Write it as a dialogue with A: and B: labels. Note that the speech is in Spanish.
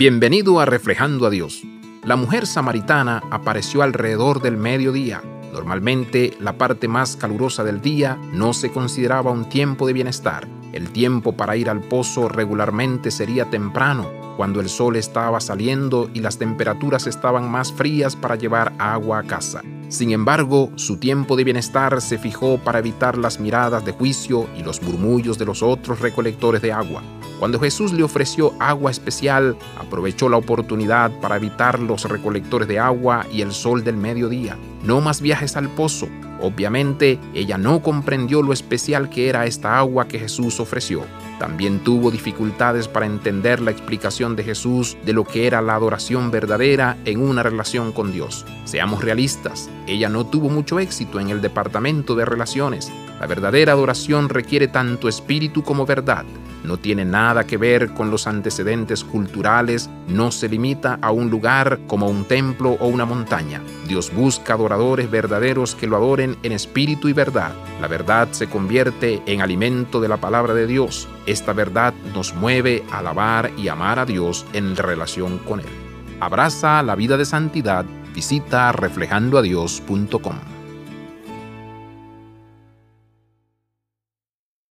A: Bienvenido a Reflejando a Dios. La mujer samaritana apareció alrededor del mediodía. Normalmente la parte más calurosa del día no se consideraba un tiempo de bienestar. El tiempo para ir al pozo regularmente sería temprano, cuando el sol estaba saliendo y las temperaturas estaban más frías para llevar agua a casa. Sin embargo, su tiempo de bienestar se fijó para evitar las miradas de juicio y los murmullos de los otros recolectores de agua. Cuando Jesús le ofreció agua especial, aprovechó la oportunidad para evitar los recolectores de agua y el sol del mediodía. No más viajes al pozo. Obviamente, ella no comprendió lo especial que era esta agua que Jesús ofreció. También tuvo dificultades para entender la explicación de Jesús de lo que era la adoración verdadera en una relación con Dios. Seamos realistas, ella no tuvo mucho éxito en el departamento de relaciones. La verdadera adoración requiere tanto espíritu como verdad no tiene nada que ver con los antecedentes culturales, no se limita a un lugar como un templo o una montaña. Dios busca adoradores verdaderos que lo adoren en espíritu y verdad. La verdad se convierte en alimento de la palabra de Dios. Esta verdad nos mueve a alabar y amar a Dios en relación con Él. Abraza la vida de santidad. Visita reflejandoadios.com.